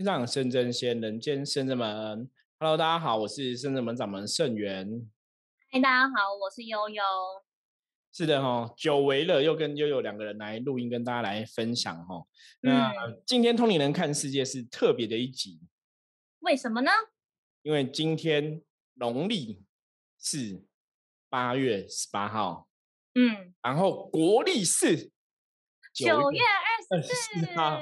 天上圣真仙，人间圣真门。Hello，大家好，我是圣真门掌门圣元。嗨，大家好，我是悠悠。是的哈，久违了，又跟悠悠两个人来录音，跟大家来分享哈。那今天通灵人看世界是特别的一集，为什么呢？因为今天农历是八月十八号，嗯，然后国历是九月二十四号。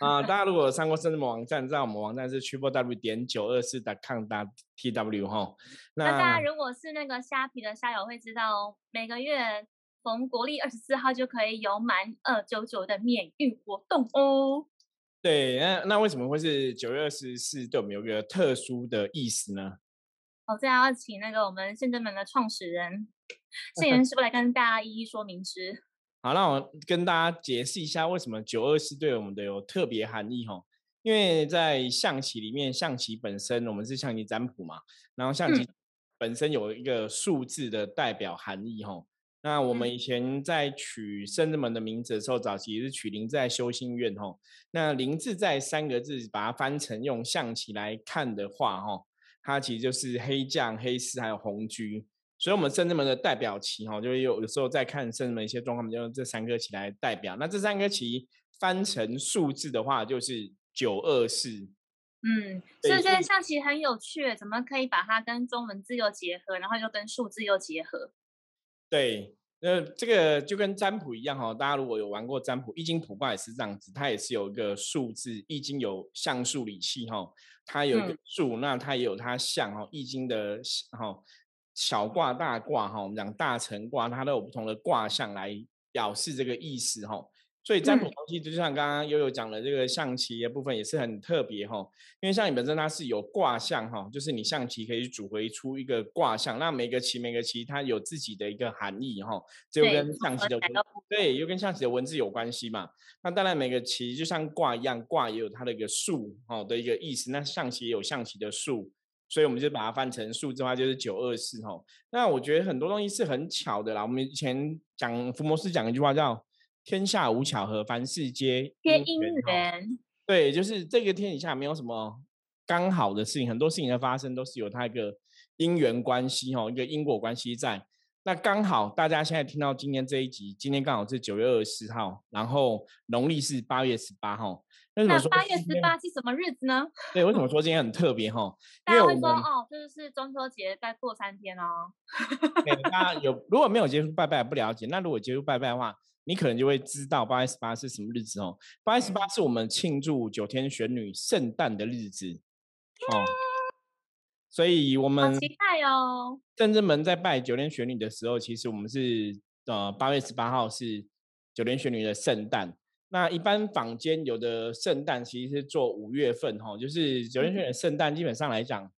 啊，大家如果上过圣智门网站，知道我们网站是 triple w 点九二四 com 打 t w 哈。那大家如果是那个虾皮的虾友会知道哦，每个月逢国历二十四号就可以有满二九九的免运活动哦。对，那那为什么会是九月二十四？对我们有个特殊的意思呢？哦，这样要请那个我们圣真门的创始人圣元师傅来跟大家一一说明之。好，那我跟大家解释一下为什么九二四对我们的有特别含义哈。因为在象棋里面，象棋本身我们是象棋占卜嘛，然后象棋本身有一个数字的代表含义哈。那我们以前在取圣人门的名字的时候，早期是取灵在修心院哈。那林自在三个字，把它翻成用象棋来看的话哈，它其实就是黑将、黑狮还有红车。所以，我们圣人门的代表旗哈，就是有有时候在看圣人门一些状况，就用这三颗旗来代表。那这三颗旗翻成数字的话，就是九二四。嗯，所以这个象棋很有趣，怎么可以把它跟中文字又结合，然后又跟数字又结合？对，那这个就跟占卜一样哈。大家如果有玩过占卜，易经卜卦也是这样子，它也是有一个数字。易经有象数理气哈，它有一个数，那它也有它象哈。易经的哈。小卦、大卦，哈，我们讲大成卦，它都有不同的卦象来表示这个意思，哈。所以占卜东西，就像刚刚悠悠讲的这个象棋的部分，也是很特别，哈。因为像你本身它是有卦象，哈，就是你象棋可以组合出一个卦象，那每个棋、每个棋它有自己的一个含义，哈。就跟象棋的对，又跟象棋的文字有关系嘛。那当然，每个棋就像卦一样，卦也有它的一个数，哈的一个意思。那象棋也有象棋的数。所以我们就把它翻成数字化，就是九二四哈。那我觉得很多东西是很巧的啦。我们以前讲福摩斯讲一句话叫“天下无巧合，凡事皆因缘”。对，就是这个天底下没有什么刚好的事情，很多事情的发生都是有它一个因缘关系哈，一个因果关系在。那刚好大家现在听到今天这一集，今天刚好是九月二十四号，然后农历是八月十八号。那八月十八是什么日子呢？对，为什么说今天很特别哈？大家会说哦，这就是中秋节再过三天哦。大家 有如果没有接触拜拜不了解，那如果接触拜拜的话，你可能就会知道八月十八是什么日子哦。八月十八是我们庆祝九天玄女圣诞的日子哦。所以我们期待哦。正正门在拜九天玄女的时候，其实我们是呃八月十八号是九天玄女的圣诞。那一般坊间有的圣诞其实是做五月份哈，就是九月份的圣诞，基本上来讲，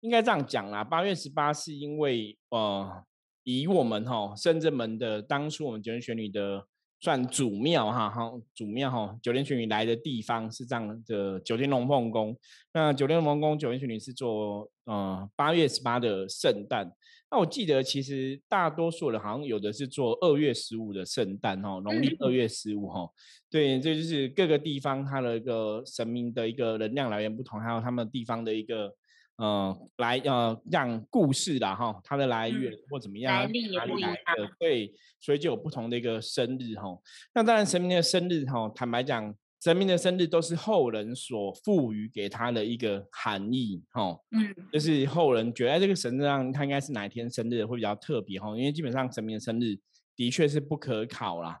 应该这样讲啦。八月十八是因为呃，以我们哈圣正门的当初我们九天玄女的算祖庙哈，哈祖庙哈九天玄女来的地方是这样的九天龙凤宫。那九天龙凤宫九天玄女是做呃八月十八的圣诞。那我记得，其实大多数人好像有的是做二月十五的圣诞哦，农历二月十五哈。对，这就是各个地方它的一个神明的一个能量来源不同，还有他们地方的一个呃来呃让故事啦哈，它的来源或怎么样，来历也不一样。对，所以就有不同的一个生日哈。那当然神明的生日哈，坦白讲。神明的生日都是后人所赋予给他的一个含义，哈，嗯，就是后人觉得这个神上他应该是哪一天生日会比较特别，哈，因为基本上神明的生日的确是不可考啦，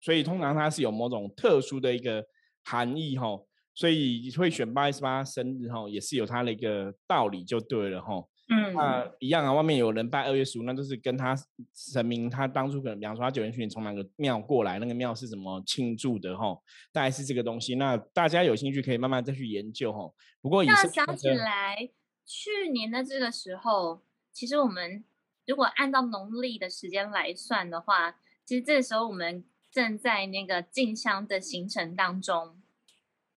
所以通常它是有某种特殊的一个含义，哈，所以会选八月十八生日，哈，也是有它的一个道理就对了，哈。嗯，那一样啊。外面有人拜二月十五，那就是跟他神明，他当初可能，比方说他九元玄女从哪个庙过来，那个庙是怎么庆祝的哈？大概是这个东西。那大家有兴趣可以慢慢再去研究哈。不过，那想起来，去年的这个时候，其实我们如果按照农历的时间来算的话，其实这个时候我们正在那个进香的行程当中。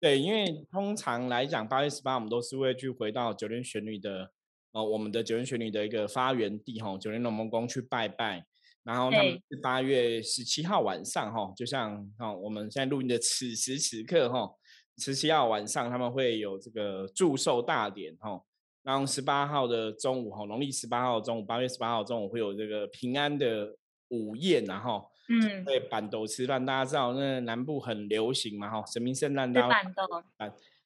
对，因为通常来讲，八月十八我们都是会去回到九天玄女的。哦，我们的九天玄女的一个发源地哈，九天龙门宫去拜拜，然后他们是八月十七号晚上哈，就像哈我们现在录音的此时此刻哈，十七号晚上他们会有这个祝寿大典哈，然后十八号的中午哈，农历十八号中午，八月十八号中午会有这个平安的午宴，然后嗯，对板豆吃饭，大家知道那南部很流行嘛哈，神明圣诞吃大板豆，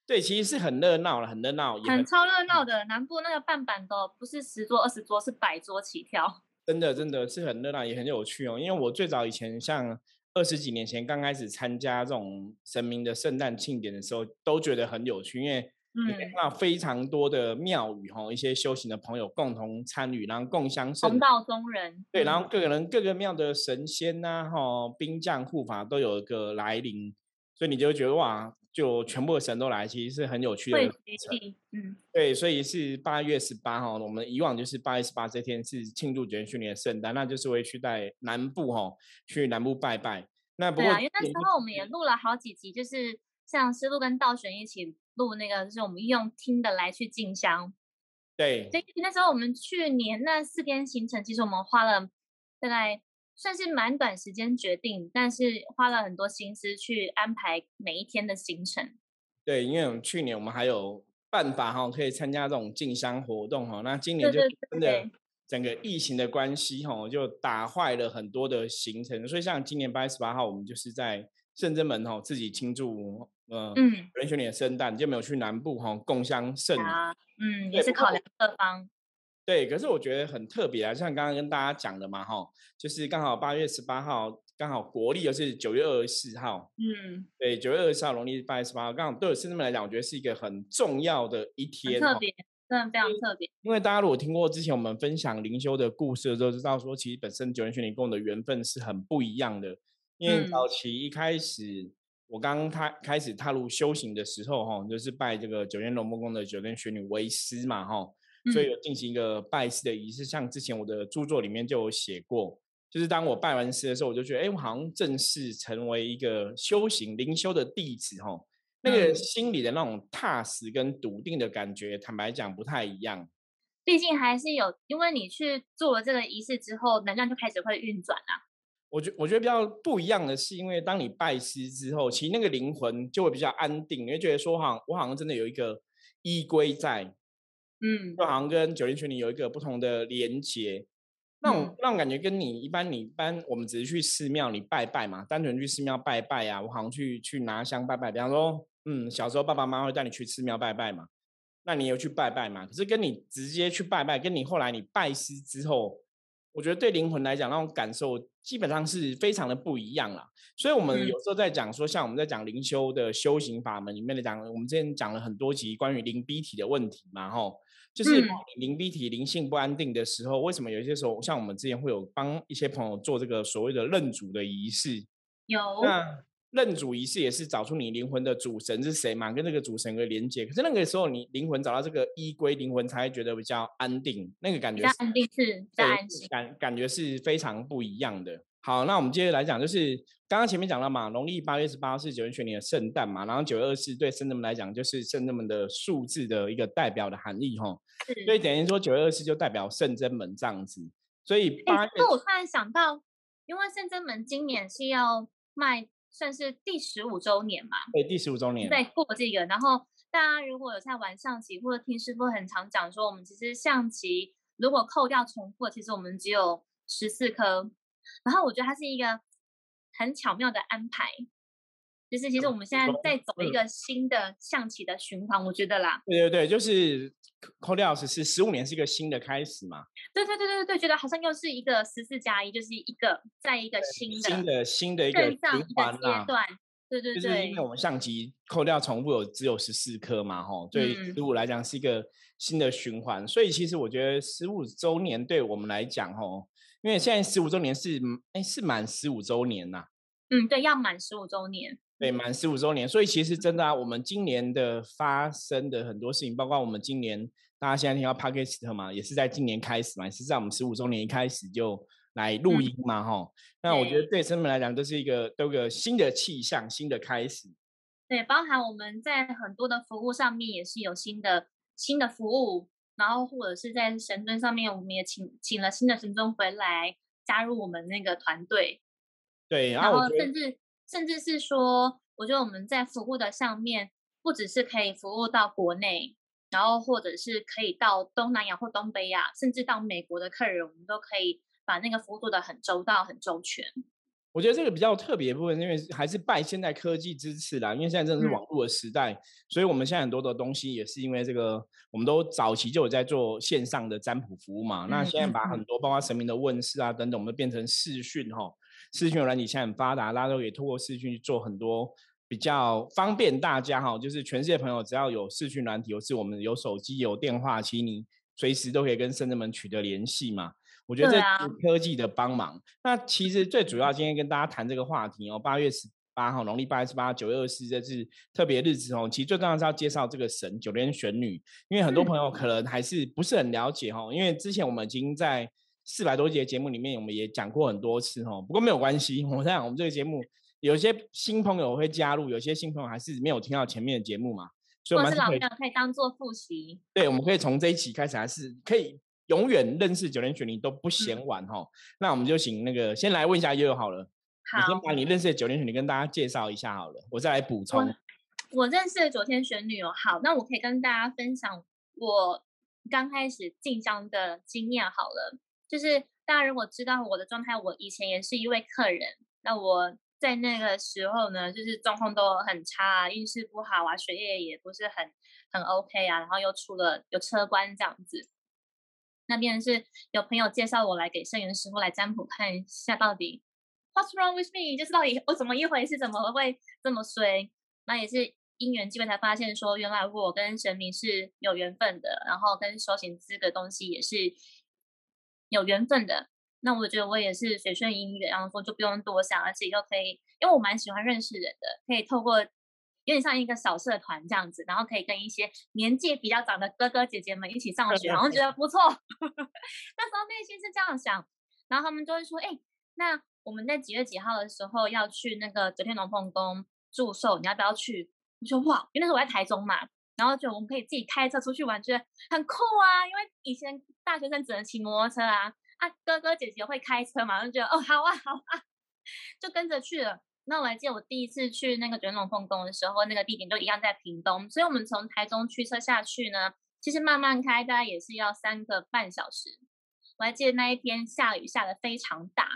对，其实是很热闹了，很热闹，也很超热闹的。南部那个半板的不是十桌二十桌，是百桌起跳。真的真的是很热闹，也很有趣哦。因为我最早以前像二十几年前刚开始参加这种神明的圣诞庆典的时候，都觉得很有趣，因为嗯，看到非常多的庙宇哈，一些修行的朋友共同参与，然后共襄盛同道中人。对，然嗯后各个人各个庙的神仙呐、哈兵将护法都有一个来临，所以你就会觉得哇，就全部的神都来，其实是很有趣的。嗯，对，所以是八月十八号，我们以往就是八月十八这天是庆祝九天训练的圣诞，那就是会去在南部哈，去南部拜拜。那不过因为那时候我们也录了好几集，就是像师路跟道玄一起录那个，就是我们用听的来去进香。对所以那时候我们去年那四天行程，其实我们花了大概算是蛮短时间决定，但是花了很多心思去安排每一天的行程。对，因为我们去年我们还有办法哈，可以参加这种进香活动哈，那今年就真的整个疫情的关系哈，就打坏了很多的行程，所以像今年八月十八号，我们就是在圣真门哈自己庆祝呃嗯，人选你的圣诞，就没有去南部哈共襄盛嗯，也是考量各方。对，可是我觉得很特别啊，像刚刚跟大家讲的嘛，哈，就是刚好八月十八号，刚好国历又是九月二十四号，嗯，对，九月二十四号农历八月十八号，刚好对我圣人们来讲，我觉得是一个很重要的一天，哦特别，真的非常特别。因为大家如果听过之前我们分享灵修的故事的时候，知道说其实本身九元玄灵跟我的缘分是很不一样的。因为嗯早期一开始我刚踏开始踏入修行的时候，哈，就是拜这个九天龙梦宫的九天玄女为师嘛，哈，所以嗯有进行一个拜师的仪式。像之前我的著作里面就有写过，就是当我拜完师的时候，我就觉得，哎，我好像正式成为一个修行灵修的弟子，哈。那个嗯心里的那种踏实跟笃定的感觉，坦白讲不太一样。毕竟还是有，因为你去做了这个仪式之后，能量就开始会运转啊。我觉我觉得比较不一样的是，因为当你拜师之后，其实那个灵魂就会比较安定，你会觉得说，好像我好像真的有一个依归在，嗯就好像跟九天群里有一个不同的连接。那种、嗯那种感觉跟你一般，你一般我们只是去寺庙你拜拜嘛，单纯去寺庙拜拜啊，我好像去去拿香拜拜。比方说，嗯，小时候爸爸妈妈会带你去寺庙拜拜嘛，那你有去拜拜嘛？可是跟你直接去拜拜，跟你后来你拜师之后，我觉得对灵魂来讲，那种感受基本上是非常的不一样啦。所以，我们嗯有时候在讲说，像我们在讲灵修的修行法门里面的讲，我们之前讲了很多集关于灵逼体的问题嘛，吼，就是灵逼体灵性不安定的时候，为什么有些时候，像我们之前会有帮一些朋友做这个所谓的认主的仪式，有，那认主仪式也是找出你灵魂的主神是谁嘛，跟这个主神有个连接。可是那个时候，你灵魂找到这个依归，灵魂才会觉得比较安定，那个感觉是安定是比较对安心。感感觉是非常不一样的。好，那我们接着来讲，就是刚刚前面讲了嘛，农历八月十八是九月玄年的圣诞嘛，然后九月二十四对圣人们来讲就是圣人们的数字的一个代表的含义哈，是所以等于说九月二十四就代表圣真门这样子。所以八月哎，那我突然想到，因为圣真门今年是要迈算是第十五周年嘛，对第十五周年，在过这个，然后大家如果有在玩象棋或者听师傅很常讲说，我们其实象棋如果扣掉重复，其实我们只有十四颗。然后我觉得它是一个很巧妙的安排，就是其实我们现在在走一嗯。个新的象棋的循环，我觉得啦，对对对，就是扣掉十四，十五年是一个新的开始嘛，对对对对对，觉得好像又是一个十四加一，就是一个在一个新的新的新的一个循环啦。阶段，对对就是对因为，我们象棋扣掉重复有只有十四颗嘛，吼，对嗯。十五来讲是一个新的循环，所以其实我觉得十五周年对我们来讲，吼，因为现在十五周年是哎是满十五周年呐、嗯，对，要满十五周年，对，满十五周年，所以其实真的啊，我们今年的发生的很多事情，包括我们今年大家现在听到 p a d k s t 嘛，也是在今年开始嘛，也是在我们十五周年一开始就来录嗯。音嘛，哈、那我觉得对生们来讲，都是一个都有个新的气象，新的开始。对，包含我们在很多的服务上面也是有新的新的服务，然后或者是在神尊上面，我们也请请了新的神尊回来加入我们那个团队，对，然然后甚至甚至是说，我觉得我们在服务的上面不只是可以服务到国内，然后或者是可以到东南亚或东北亚，甚至到美国的客人，我们都可以把那个服务做得很周到、很周全。我觉得这个比较特别的部分，因为还是拜现代科技支持啦。因为现在真的是网络的时代，所以我们现在很多的东西也是因为这个，我们都早期就有在做线上的占卜服务嘛。那现在把很多包括神明的问世啊等等，我们变成视讯哈，视讯软体现在很发达，大家都可以透过视讯去做很多比较方便大家哈。就是全世界朋友只要有视讯软体，或是我们有手机有电话，其实你随时都可以跟圣人们取得联系嘛。我觉得这是科技的帮忙。那其实最主要今天跟大家谈这个话题哦，八月十八号，农历八月十八，九月二十四，这是特别日子哦。其实最重要是要介绍这个神九天玄女，因为很多朋友可能还是不是很了解哈。因为之前我们已经在四百多节节目里面，我们也讲过很多次哦。不过没有关系，我想我们这个节目有些新朋友会加入，有些新朋友还是没有听到前面的节目嘛，所以我们是老朋友可以当做复习。对，我们可以从这一期开始，还是可以。永远认识九天玄女都不嫌晚哈，那我们就请那个先来问一下悠悠好了，你先把你认识的九天玄女跟大家介绍一下好了，我再来补充。我认识的九天玄女哦，好，那我可以跟大家分享我刚开始进香的经验好了，就是大家如果知道我的状态，我以前也是一位客人，那我在那个时候呢，就是状况都很差，运势不好啊，学业也不是很很 OK 啊，然后又出了有车关这样子。那边是有朋友介绍我来给圣元师傅来占卜，看一下到底 What's wrong with me？就是到底我怎么一回事，怎么会这么衰？那也是因缘机会才发现，说原来我跟神明是有缘分的，然后跟修行这个东西也是有缘分的。那我觉得我也是随顺因缘，然后就不用多想，而且又可以，因为我蛮喜欢认识人的，可以透过。有点像一个小社团这样子，然后可以跟一些年纪比较长的哥哥姐姐们一起上学，然后觉得不错。那时候内心是这样想，然后他们就会说：“哎，那我们在几月几号的时候要去那个九天龙凤宫祝寿，你要不要去？”我说：“哇，因为那时候我在台中嘛，然后就我们可以自己开车出去玩，觉得很酷啊。因为以前大学生只能骑摩托车啊，啊哥哥姐姐会开车嘛，就觉得哦好啊好啊，就跟着去了。”那我还记得我第一次去那个卷龙凤宫的时候，那个地点就一样在屏东，所以我们从台中驱车下去呢，其实慢慢开大概也是要三个半小时。我还记得那一天下雨下的非常大，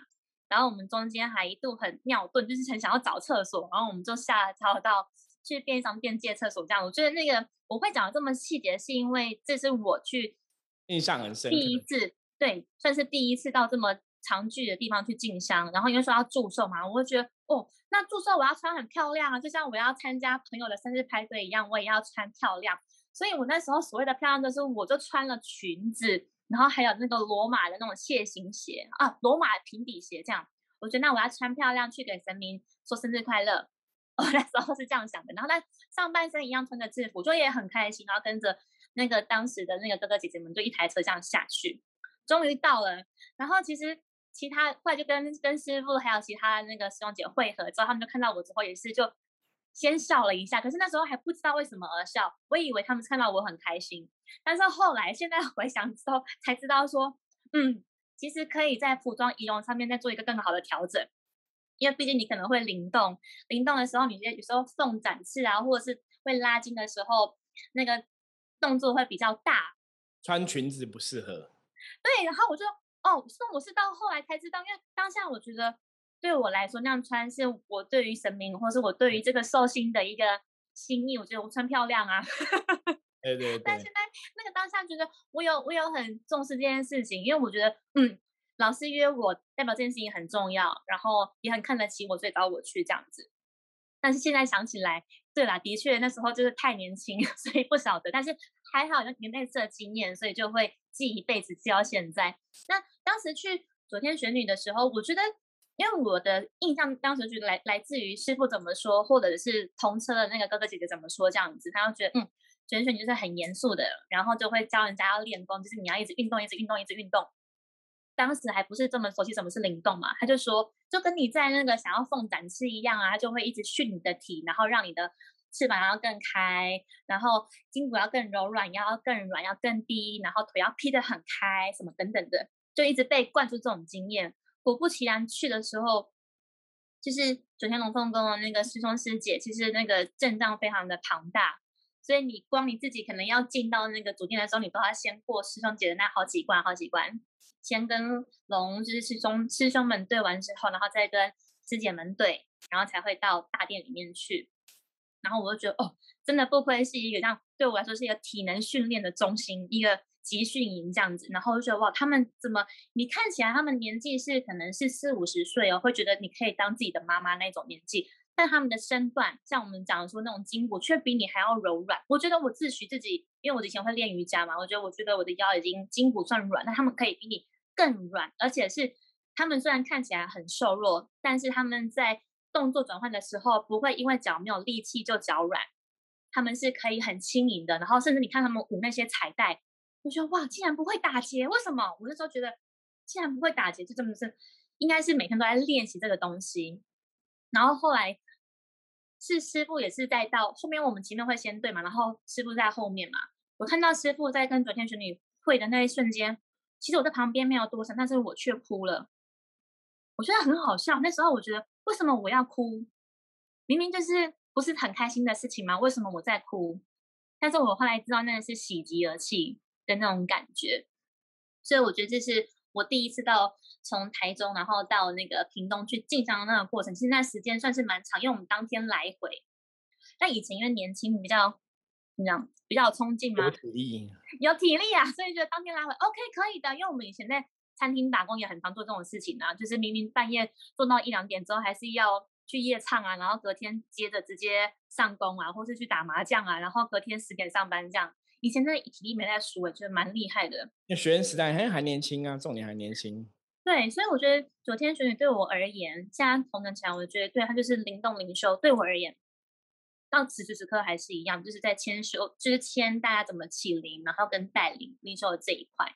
然后我们中间还一度很尿遁，就是很想要找厕所，然后我们就下了超到去便利商店借厕所这样。我觉得那个我会讲的这么细节，是因为这是我去印象很深，第一次对，算是第一次到这么。长距的地方去进香，然后因为说要祝寿嘛，我会觉得哦，那祝寿我要穿很漂亮啊，就像我要参加朋友的生日派对一样，我也要穿漂亮。所以我那时候所谓的漂亮，就是我就穿了裙子，然后还有那个罗马的那种楔形鞋啊，罗马平底鞋这样。我觉得那我要穿漂亮去给神明说生日快乐。我 那时候是这样想的，然后在上半身一样穿着制服，就也很开心，然后跟着那个当时的那个哥哥姐姐们，就一台车这样下去，终于到了。然后其实。其他后来就跟跟师傅还有其他那个师兄姐汇合之后，他们就看到我之后也是就先笑了一下，可是那时候还不知道为什么而笑，我以为他们看到我很开心，但是后来现在回想之后才知道说，嗯，其实可以在服装仪容上面再做一个更好的调整，因为毕竟你可能会灵动，灵动的时候你有时候送展翅啊，或者是会拉筋的时候，那个动作会比较大，穿裙子不适合，对，然后我就。哦，是我是到后来才知道，因为当下我觉得对我来说那样穿是我对于神明，或是我对于这个寿星的一个心意。我觉得我穿漂亮啊，对对对。但现在那个当下觉得我有我有很重视这件事情，因为我觉得嗯，老师约我代表这件事情很重要，然后也很看得起我，所以找我去这样子。但是现在想起来，对啦，的确那时候就是太年轻，所以不晓得。但是还好有年类似的经验，所以就会记一辈子，记到现在。那当时去昨天选女的时候，我觉得，因为我的印象当时就来来自于师傅怎么说，或者是同车的那个哥哥姐姐怎么说这样子，他就觉得嗯，选选就是很严肃的，然后就会教人家要练功，就是你要一直运动，一直运动，一直运动。当时还不是这么熟悉什么是灵动嘛，他就说，就跟你在那个想要凤展翅一样啊，他就会一直训你的体，然后让你的翅膀要更开，然后筋骨要更柔软，腰要更软，要更低，然后腿要劈得很开，什么等等的，就一直被灌输这种经验。果不其然，去的时候就是九天龙凤宫的那个师兄师姐，其实那个阵仗非常的庞大，所以你光你自己可能要进到那个主殿的时候，你都要先过师兄姐的那好几关，好几关，先跟龙就是师兄师兄们对完之后，然后再跟师姐们对，然后才会到大殿里面去。然后我就觉得，哦，真的不愧是一个这样对我来说是一个体能训练的中心，一个集训营这样子。然后我就觉得，哇，他们怎么？你看起来他们年纪是可能是四五十岁哦，会觉得你可以当自己的妈妈那种年纪，但他们的身段，像我们讲的说那种筋骨，却比你还要柔软。我觉得我自诩自己，因为我以前会练瑜伽嘛，我觉得我觉得我的腰已经筋骨算软，那他们可以比你更软，而且是他们虽然看起来很瘦弱，但是他们在。动作转换的时候，不会因为脚没有力气就脚软，他们是可以很轻盈的。然后甚至你看他们舞那些彩带，我觉得哇，竟然不会打结，为什么？我那时候觉得，竟然不会打结，就真的是应该是每天都在练习这个东西。然后后来是师傅也是在到后面，我们前面会先对嘛，然后师傅在后面嘛。我看到师傅在跟昨天玄女会的那一瞬间，其实我在旁边没有多想，但是我却哭了。我觉得很好笑，那时候我觉得。为什么我要哭？明明就是不是很开心的事情吗？为什么我在哭？但是我后来知道，那个是喜极而泣的那种感觉。所以我觉得这是我第一次到从台中，然后到那个屏东去进香的那个过程。其实那时间算是蛮长，因为我们当天来回。但以前因为年轻，比较怎么样？比较有冲劲吗？有体力，有体力啊！所以觉得当天来回 OK 可以的，因为我们以前在。餐厅打工也很常做这种事情啊，就是明明半夜做到一两点之后，还是要去夜唱啊，然后隔天接着直接上工啊，或是去打麻将啊，然后隔天十点上班这样。以前真的体力没在输，我觉得蛮厉害的。那学生时代还还年轻啊，重点还年轻。对，所以我觉得昨天玄女对我而言，现在同等起来，我觉得对他就是灵动灵修。对我而言，到此时此刻还是一样，就是在签修，就是签大家怎么起灵，然后跟带领灵修的这一块。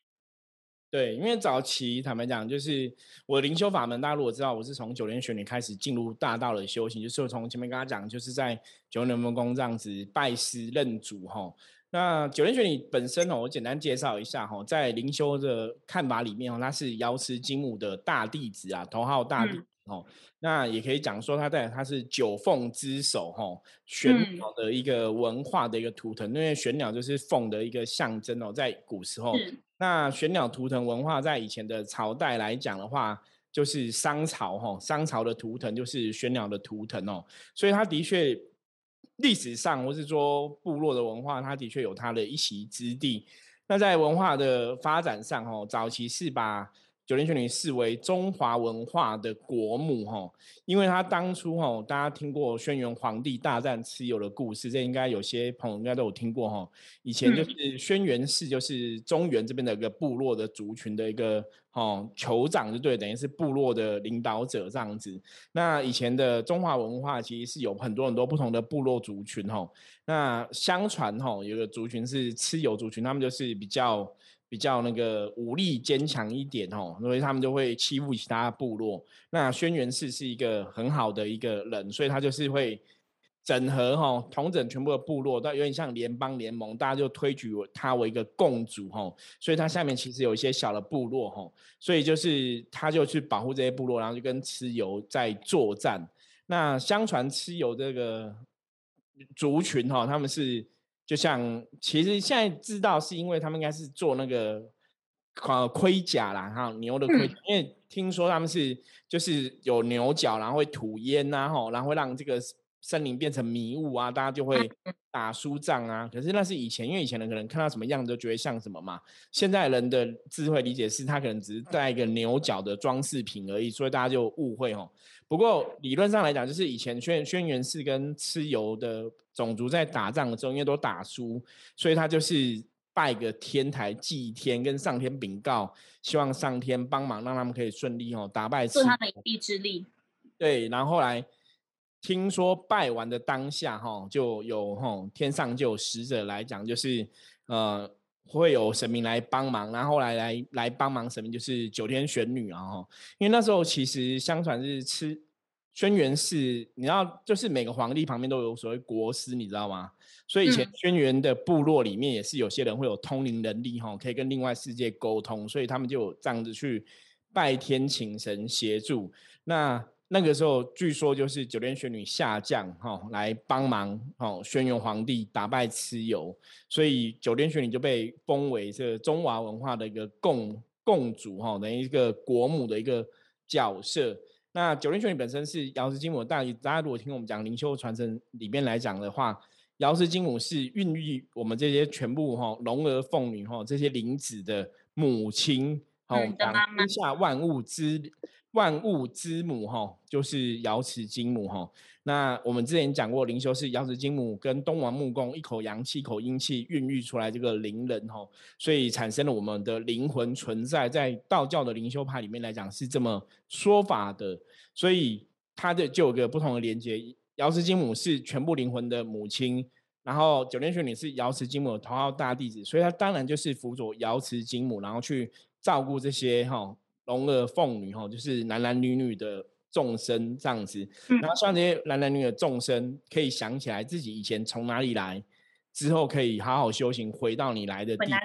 对，因为早期坦白讲，就是我灵修法门，大家如果知道，我是从九年玄女开始进入大道的修行，就是我从前面跟他讲，就是在九天龙宫这样子拜师认主哈。那九年玄女本身哦，我简单介绍一下哈，在灵修的看法里面哦，他是瑶池金母的大弟子啊，头号大弟哦。那也可以讲说，它代表它是九凤之首哈，玄鸟的一个文化的一个图腾，因为玄鸟就是凤的一个象征哦，在古时候。那玄鸟图腾文化在以前的朝代来讲的话，就是商朝哈，商朝的图腾就是玄鸟的图腾哦，所以它的确历史上或是说部落的文化，它的确有它的一席之地。那在文化的发展上哦，早期是把九天玄女视为中华文化的国母哈，因为他当初哈，大家听过轩辕皇帝大战蚩尤的故事，这应该有些朋友应该都有听过哈。以前就是轩辕氏，就是中原这边的一个部落的族群的一个哦酋长，就对，等于是部落的领导者这样子。那以前的中华文化其实是有很多很多不同的部落族群哈。那相传哈，有个族群是蚩尤族群，他们就是比较。比较那个武力坚强一点哦，所以他们就会欺负其他部落。那轩辕氏是一个很好的一个人，所以他就是会整合哈，统整全部的部落，但有点像联邦联盟，大家就推举他为一个共主哈。所以他下面其实有一些小的部落哈，所以就是他就去保护这些部落，然后就跟蚩尤在作战。那相传蚩尤这个族群哈，他们是。就像其实现在知道是因为他们应该是做那个呃盔甲啦，哈牛的盔甲，因为听说他们是就是有牛角，然后会吐烟呐，吼，然后会让这个森林变成迷雾啊，大家就会打输仗啊。可是那是以前，因为以前人可能看到什么样子就觉得像什么嘛。现在人的智慧理解是，他可能只是带一个牛角的装饰品而已，所以大家就误会吼。不过理论上来讲，就是以前轩轩辕氏跟蚩尤的种族在打仗的时候，因为都打输，所以他就是拜个天台祭天，跟上天禀告，希望上天帮忙，让他们可以顺利哦打败。助他的一臂之力。对，然后后来听说拜完的当下，哈，就有哈天上就有使者来讲，就是呃会有神明来帮忙，然后来来来帮忙神明就是九天玄女啊哈，因为那时候其实相传是吃轩辕氏，你知道就是每个皇帝旁边都有所谓国师，你知道吗？所以以前轩辕的部落里面也是有些人会有通灵能力哈，可以跟另外世界沟通，所以他们就这样子去拜天请神协助。那那个时候据说就是九天玄女下降哈，来帮忙哦，轩辕皇帝打败蚩尤，所以九天玄女就被封为这中华文化的一个共共主哈，等于一个国母的一个角色。那九灵玄女本身是瑶池金母但大，大家如果听我们讲灵修传承里面来讲的话，瑶池金母是孕育我们这些全部哈龙儿凤女哈这些灵子的母亲，好，我们讲天下万物之。万物之母哈，就是瑶池金母哈。那我们之前讲过，灵修是瑶池金母跟东王木工一口阳气、一口阴气孕育出来这个灵人哈，所以产生了我们的灵魂存在。在道教的灵修派里面来讲是这么说法的，所以它的就有个不同的连接。瑶池金母是全部灵魂的母亲，然后九天玄女是瑶池金母的头号大弟子，所以它当然就是辅佐瑶池金母，然后去照顾这些哈。龙儿凤女哈，就是男男女女的众生这样子，然后希望这些男男女女的众生可以想起来自己以前从哪里来，之后可以好好修行，回到你来的地方。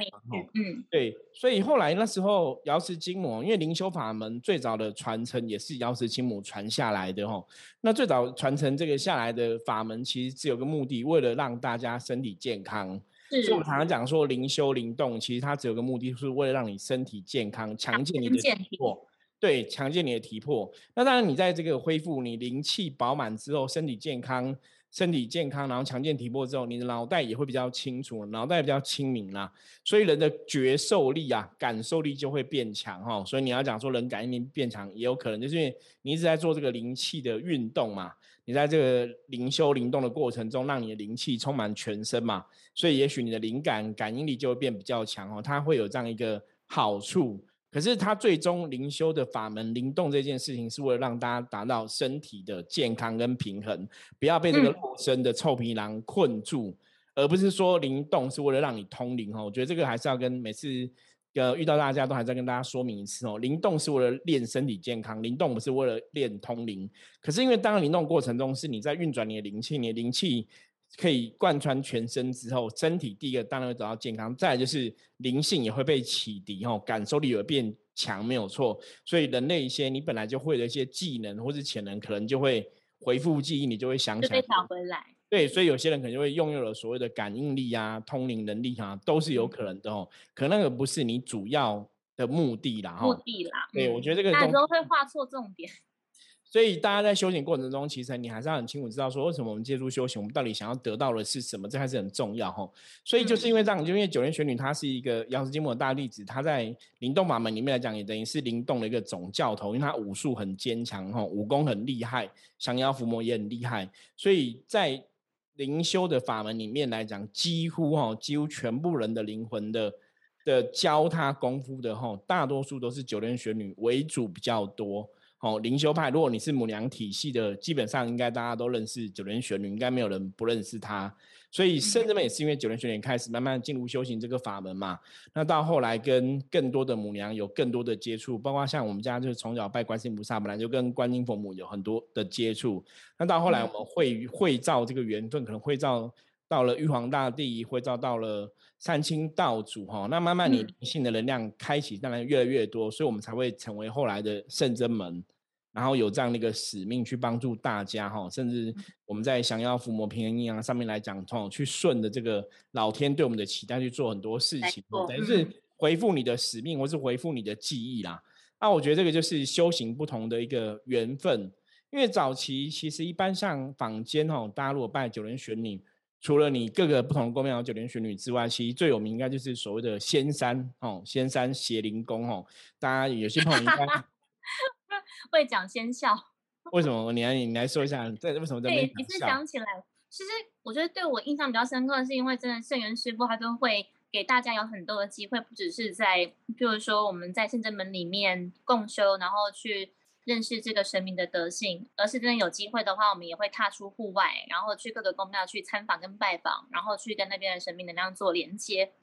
嗯，对，所以后来那时候瑶池金母，因为灵修法门最早的传承也是瑶池金母传下来的哈。那最早传承这个下来的法门，其实只有个目的，为了让大家身体健康。所以我们常常讲说灵修灵动，其实它只有个目的，是为了让你身体健康，强健你的体魄。对，强健你的体魄。那当然，你在这个恢复你灵气饱满之后，身体健康，身体健康，然后强健体魄之后，你的脑袋也会比较清楚，脑袋比较清明啦。所以人的觉受力啊，感受力就会变强哈。所以你要讲说人感应力变强，也有可能就是因为你一直在做这个灵气的运动嘛。你在这个灵修灵动的过程中，让你的灵气充满全身嘛，所以也许你的灵感感应力就会变比较强哦，它会有这样一个好处。可是它最终灵修的法门灵动这件事情，是为了让大家达到身体的健康跟平衡，不要被这个肉身的臭皮囊困住，而不是说灵动是为了让你通灵哦。我觉得这个还是要跟每次。呃，遇到大家都还在跟大家说明一次哦，灵动是为了练身体健康，灵动不是为了练通灵。可是因为当灵动过程中是你在运转你的灵气，你的灵气可以贯穿全身之后，身体第一个当然会得到健康，再来就是灵性也会被启迪哦，感受力有变强，没有错。所以人类一些你本来就会的一些技能或是潜能，可能就会回复记忆，你就会想起来，被找回来。对，所以有些人可能就会拥有了所谓的感应力啊、通灵能力啊，都是有可能的哦。可那个不是你主要的目的啦，目的啦。对，我觉得这个有时候会画错重点。所以大家在修行过程中，其实你还是要很清楚知道说，为什么我们借助修行，我们到底想要得到的是什么，这还是很重要哈。所以就是因为这样，就因为九天玄女她是一个瑶池金母的大弟子，她在灵动法门里面来讲，也等于是灵动的一个总教头，因为她武术很坚强哈，武功很厉害，降妖伏魔也很厉害，所以在灵修的法门里面来讲，几乎哈，几乎全部人的灵魂的的教他功夫的哈，大多数都是九天玄女为主比较多。哦，灵修派，如果你是母娘体系的，基本上应该大家都认识九莲玄女，应该没有人不认识她。所以圣人们也是因为九莲玄女开始慢慢进入修行这个法门嘛。那到后来跟更多的母娘有更多的接触，包括像我们家就是从小拜观世音菩萨，本来就跟观音佛母有很多的接触。那到后来我们会会照这个缘分，可能会照到了玉皇大帝，会照到了三清道祖哈。那慢慢你灵性的能量开启，当然越来越多，所以我们才会成为后来的圣真门。然后有这样的一个使命去帮助大家哈，甚至我们在想要伏魔平衡阴阳上面来讲，哈，去顺着这个老天对我们的期待去做很多事情，等于是回复你的使命，或是回复你的记忆啦。那我觉得这个就是修行不同的一个缘分。因为早期其实一般像坊间哈，大家如果拜九人玄女，除了你各个不同宫庙有九莲玄女之外，其实最有名应该就是所谓的仙山哦，仙山邪灵宫哦，大家有些朋友应该。会讲仙笑，为什么？你来，你来说一下，在为什么在对，你是想起来，其实我觉得对我印象比较深刻，的是因为真的圣元师傅他都会给大家有很多的机会，不只是在，比如说我们在圣真门里面共修，然后去认识这个神明的德性，而是真的有机会的话，我们也会踏出户外，然后去各个宫庙去参访跟拜访，然后去跟那边的神明能量做连接。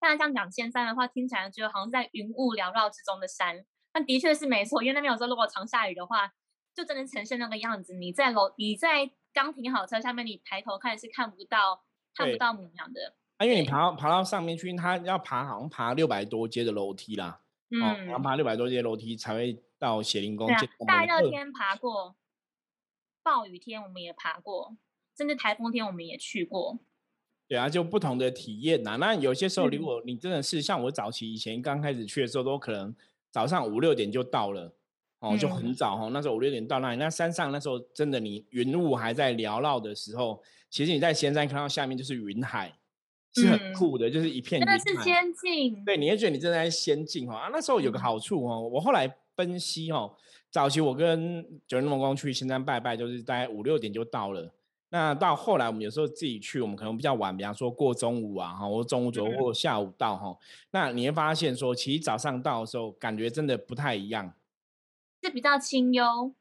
大家这样讲仙山的话，听起来就好像在云雾缭绕之中的山。那的确是没错，因为那边有时候如果常下雨的话，就真的呈现那个样子。你在楼，你在刚停好车下面，你抬头看是看不到看不到母娘的。啊，因为你爬到爬到上面去，它要爬好像爬六百多阶的楼梯啦。嗯，然后爬六百多阶楼梯才会到雪灵宫。对啊，大热天爬过，暴雨天我们也爬过，甚至台风天我们也去过。对啊，就不同的体验呐。那有些时候，如果你真的是像我早期以前刚开始去的时候，都可能早上五六点就到了，哦，就很早哦。那时候五六点到那里，那山上那时候真的，你云雾还在缭绕的时候，其实你在仙山看到下面就是云海，是很酷的，就是一片。真的是仙境。对，你会觉得你正在仙境哈。啊，那时候有个好处哦，我后来分析哦，早期我跟九人龙光去青山拜拜，就是大概五六点就到了。那到后来，我们有时候自己去，我们可能比较晚，比方说过中午啊，哈，或中午左右或下午到哈。那你会发现说，其实早上到的时候，感觉真的不太一样，是比较清幽。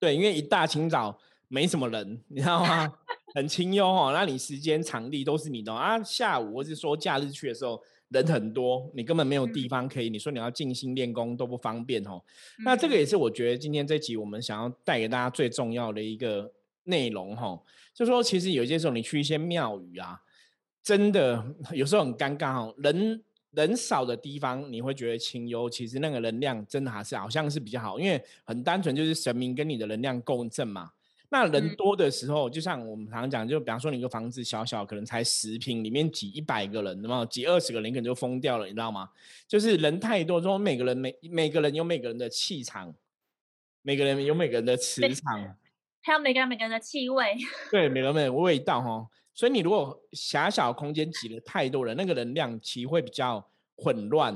对，因为一大清早没什么人，你知道吗？很清幽哦。那你时间场地都是你的啊。下午或是说假日去的时候，人很多，你根本没有地方可以。你说你要静心练功都不方便哦。那这个也是我觉得今天这集我们想要带给大家最重要的一个。内容哈，就说其实有些时候你去一些庙宇啊，真的有时候很尴尬哦。人人少的地方你会觉得清幽，其实那个能量真的还是好像是比较好，因为很单纯就是神明跟你的能量共振嘛。那人多的时候，就像我们常常讲，就比方说你一个房子小小，可能才十平，里面挤一百个人，那么挤二十个人可能就疯掉了，你知道吗？就是人太多，之后每个人每每个人有每个人的气场，每个人有每个人的磁场。还有 每个人每个人的气味，对，每个人每个味道哈。所以你如果狭小空间挤了太多人，那个能量其实会比较混乱。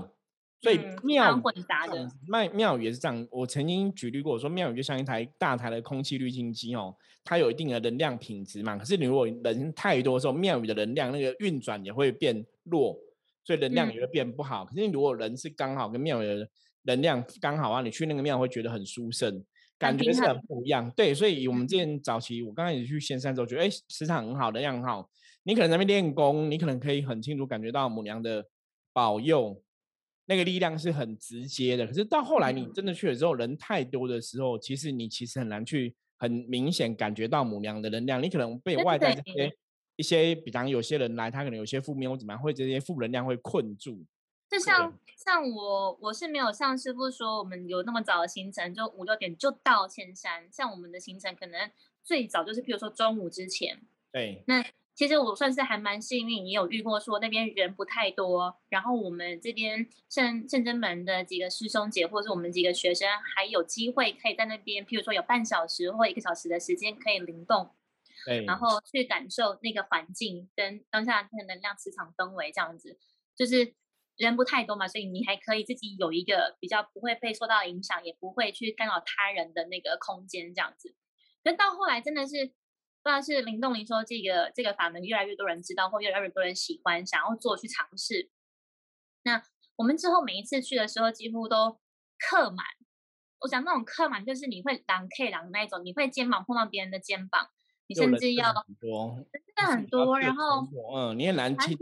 所以庙混杂的，庙庙宇也是这样。我曾经举例过，说庙宇就像一台大台的空气滤净机哦，它有一定的能量品质嘛。可是你如果人太多的时候，庙宇的能量那个运转也会变弱，所以能量也会变不好。可是如果人是刚好跟庙宇的能量刚好啊，你去那个庙会觉得很舒适。感觉是很不一样，对，所以我们之前早期我刚开始去仙山之后，觉得哎，磁场很好的样很好。你可能在那边练功，你可能可以很清楚感觉到母娘的保佑，那个力量是很直接的。可是到后来你真的去了之后，人太多的时候，其实你其实很难去很明显感觉到母娘的能量。你可能被外在这些一些，比方有些人来，他可能有些负面或怎么样，会这些负能量会困住。就像像我，我是没有像师傅说，我们有那么早的行程，就五六点就到千山。像我们的行程可能最早就是，譬如说中午之前。对。那其实我算是还蛮幸运，也有遇过说那边人不太多，然后我们这边圣圣真门的几个师兄姐，或者是我们几个学生，还有机会可以在那边，譬如说有半小时或一个小时的时间可以灵动，对，然后去感受那个环境跟当下那个能量磁场氛围这样子，就是。人不太多嘛，所以你还可以自己有一个比较不会被受到影响，也不会去干扰他人的那个空间这样子。那到后来真的是，不知道是林动林说这个这个法门越来越多人知道，或越来越多人喜欢，想要做去尝试。那我们之后每一次去的时候，几乎都客满。我讲那种客满，就是你会狼 K 狼那一种，你会肩膀碰到别人的肩膀，你甚至要多，真的很多，然后嗯，你也难亲。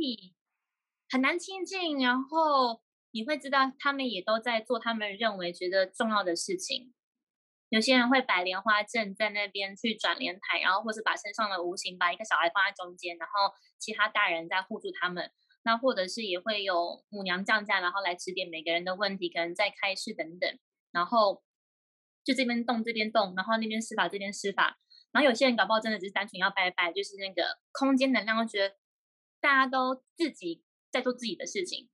很难亲近，然后你会知道他们也都在做他们认为觉得重要的事情。有些人会摆莲花阵在那边去转莲台，然后或是把身上的无形把一个小孩放在中间，然后其他大人在护住他们。那或者是也会有母娘降价，然后来指点每个人的问题，可能在开示等等。然后就这边动这边动，然后那边施法这边施法。然后有些人搞不好真的只是单纯要拜拜，就是那个空间能量，觉得大家都自己。在做自己的事情，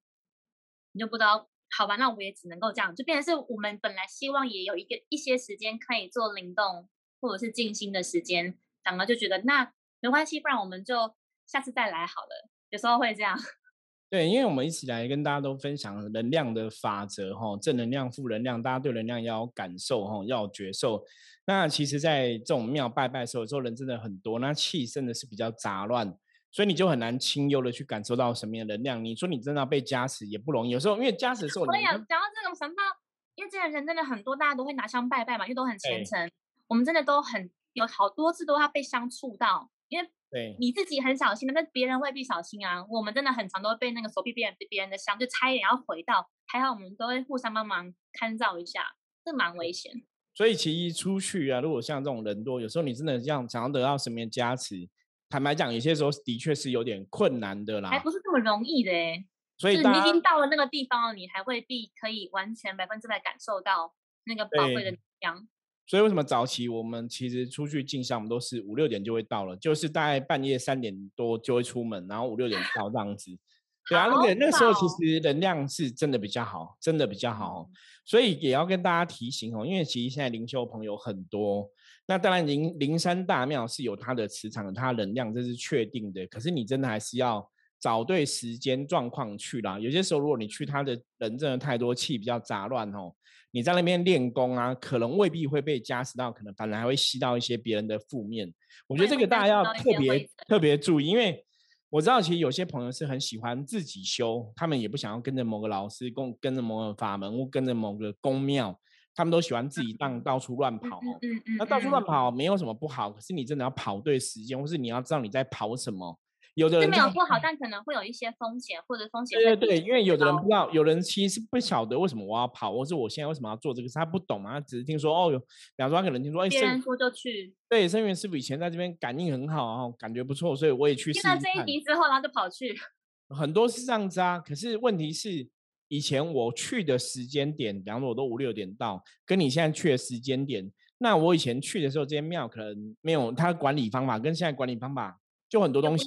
你就不知道，好吧？那我也只能够这样，就变成是我们本来希望也有一个一些时间可以做灵动或者是静心的时间，反而就觉得那没关系，不然我们就下次再来好了。有时候会这样。对，因为我们一起来跟大家都分享能量的法则哈，正能量、负能量，大家对能量要有感受哈，要有觉受。那其实，在这种庙拜拜的时候，有时候人真的很多，那气真的是比较杂乱。所以你就很难清幽的去感受到什么样的能量。你说你真的要被加持也不容易。有时候因为加持的时候，我也讲到这种神道，因为这些人真的很多，大家都会拿香拜拜嘛，因为都很虔诚。我们真的都很有好多次都要被香触到，因为对你自己很小心的，但别人未必小心啊。我们真的很常都会被那个手臂别人别人的香就差一点要回到，还好我们都会互相帮忙看照一下，这蛮危险。所以其实出去啊，如果像这种人多，有时候你真的这样想要得到神明加持。坦白讲，有些时候的确是有点困难的啦，还不是这么容易的哎。所以你已经到了那个地方了，你还未必可以完全百分之百感受到那个宝贵的能量。所以为什么早期我们其实出去进香，我们都是五六点就会到了，就是大概半夜三点多就会出门，然后五六点到这样子。对啊，那个那时候其实能量是真的比较好，真的比较好。所以也要跟大家提醒哦，因为其实现在灵修朋友很多，那当然灵灵山大庙是有它的磁场、它能量，这是确定的。可是你真的还是要找对时间状况去啦。有些时候如果你去，它的人真的太多，气比较杂乱哦。你在那边练功啊，可能未必会被加持到，可能反而还会吸到一些别人的负面。我觉得这个大家要特别特别注意，因为我知道其实有些朋友是很喜欢自己修，他们也不想要跟着某个老师跟跟着某个法门或跟着某个宫庙，他们都喜欢自己当到处乱跑。嗯嗯。那到处乱跑没有什么不好，可是你真的要跑对时间，或是你要知道你在跑什么。有的人没有不好，但可能会有一些风险，或者风险对对对，因为有的人不知道，有人其实不晓得为什么我要跑，或是我现在为什么要做这个事，他不懂嘛，他只是听说哦，有，比方说他可能听说，哎，别人说就去，对，生源师傅以前在这边感应很好啊，感觉不错，所以我也去试。听到这一题之后，然后就跑去。很多是这样子啊，可是问题是，以前我去的时间点，比方说我都五六点到，跟你现在去的时间点，那我以前去的时候，这些庙可能没有它管理方法，跟现在管理方法就很多东西。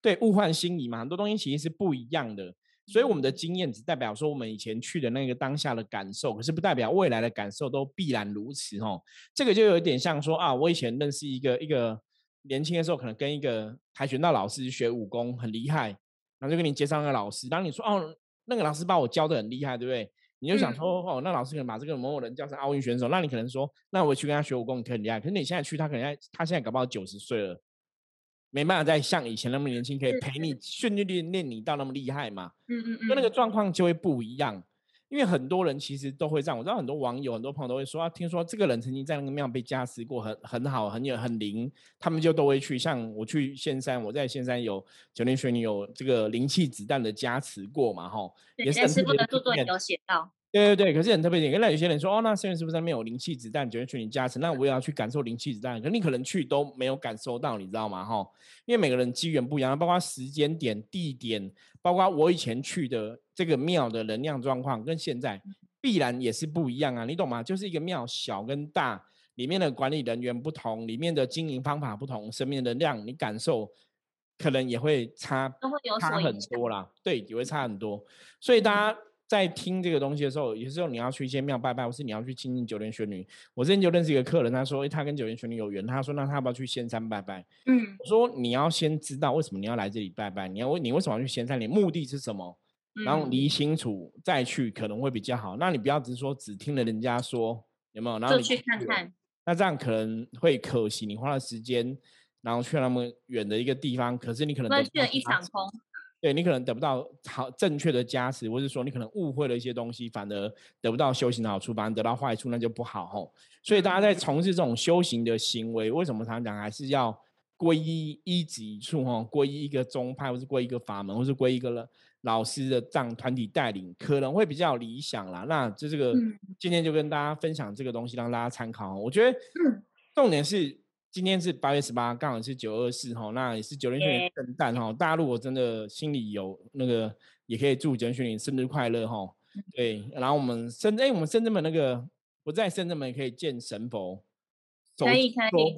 对，物换星移嘛，很多东西其实是不一样的，所以我们的经验只代表说我们以前去的那个当下的感受，可是不代表未来的感受都必然如此哦。这个就有点像说啊，我以前认识一个一个年轻的时候，可能跟一个跆拳道老师学武功很厉害，然后就跟你介绍那个老师，当你说哦，那个老师把我教的很厉害，对不对？你就想说哦，那老师可能把这个某某人叫成奥运选手，那你可能说，那我去跟他学武功，你很厉害。可是你现在去，他可能在他现在搞不好九十岁了。没办法再像以前那么年轻，可以陪你训练练练你到那么厉害嘛？嗯嗯嗯，那那个状况就会不一样。因为很多人其实都会这样，我知道很多网友、很多朋友都会说啊，听说这个人曾经在那个庙被加持过，很很好，很有很灵，他们就都会去。像我去仙山，我在仙山有九天玄女有这个灵气子弹的加持过嘛？哈，也在师傅的著作有写到。对对对，可是很特别点，那有些人说，哦，那圣元是不是上面有灵气子弹，九天玄女加持？那我也要去感受灵气子弹，可你可能去都没有感受到，你知道吗？哈，因为每个人机缘不一样，包括时间点、地点，包括我以前去的这个庙的能量状况，跟现在必然也是不一样啊，你懂吗？就是一个庙小跟大，里面的管理人员不同，里面的经营方法不同，生命的能量你感受可能也会差，都会有差很多啦，对，也会差很多，所以大家。在听这个东西的时候，有时候你要去一些庙拜拜，或是你要去亲近九天玄女。我之前就认识一个客人，他说，他跟九天玄女有缘，他说，那他要不要去仙山拜拜？嗯，我说你要先知道为什么你要来这里拜拜，你要问你为什么要去仙山，你目的是什么？然后理清楚再去可能会比较好。那你不要只是说只听了人家说有没有，然后你去看看，那这样可能会可惜你花了时间，然后去那么远的一个地方，可是你可能去了一场空。对你可能得不到好正确的加持，或者说你可能误会了一些东西，反而得不到修行的好处，反而得到坏处，那就不好吼。所以大家在从事这种修行的行为，为什么常常讲还是要皈依一指一处吼？皈依一个宗派，或是皈依一个法门，或是皈依一个老师的这样团体带领，可能会比较理想啦。那就这个今天就跟大家分享这个东西，让大家参考。我觉得重点是。今天是八月十八，刚好是九二四哈，那也是九连玄女圣诞哈。大家如果真的心里有那个，也可以祝九连玄女生日快乐哈。对，然后我们深哎，我们深圳门那个不在深圳门也可以见神佛，可以可以。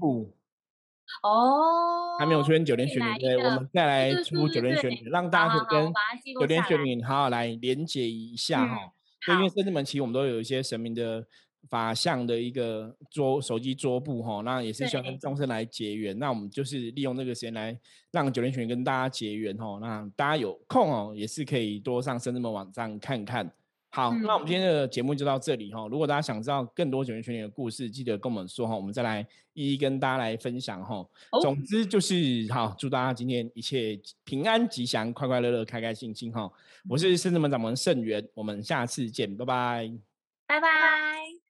哦，还没有出现九连玄女，对，我们再来出九连玄女，让大家可以跟九连玄女好好来连接一下哈。对，因为深圳门其实我们都有一些神明的。法相的一个桌手机桌布哈，那也是希望跟众生来结缘。那我们就是利用这个时间来让九连玄跟大家结缘哈。那大家有空哦，也是可以多上深圳门网站看看。好，那我们今天的节目就到这里哈。如果大家想知道更多九连玄的故事，记得跟我们说哈，我们再来一一跟大家来分享哈。总之就是好，祝大家今天一切平安吉祥，快快乐乐，开开心心哈。我是深圳门掌门盛元，我们下次见，拜拜，拜拜。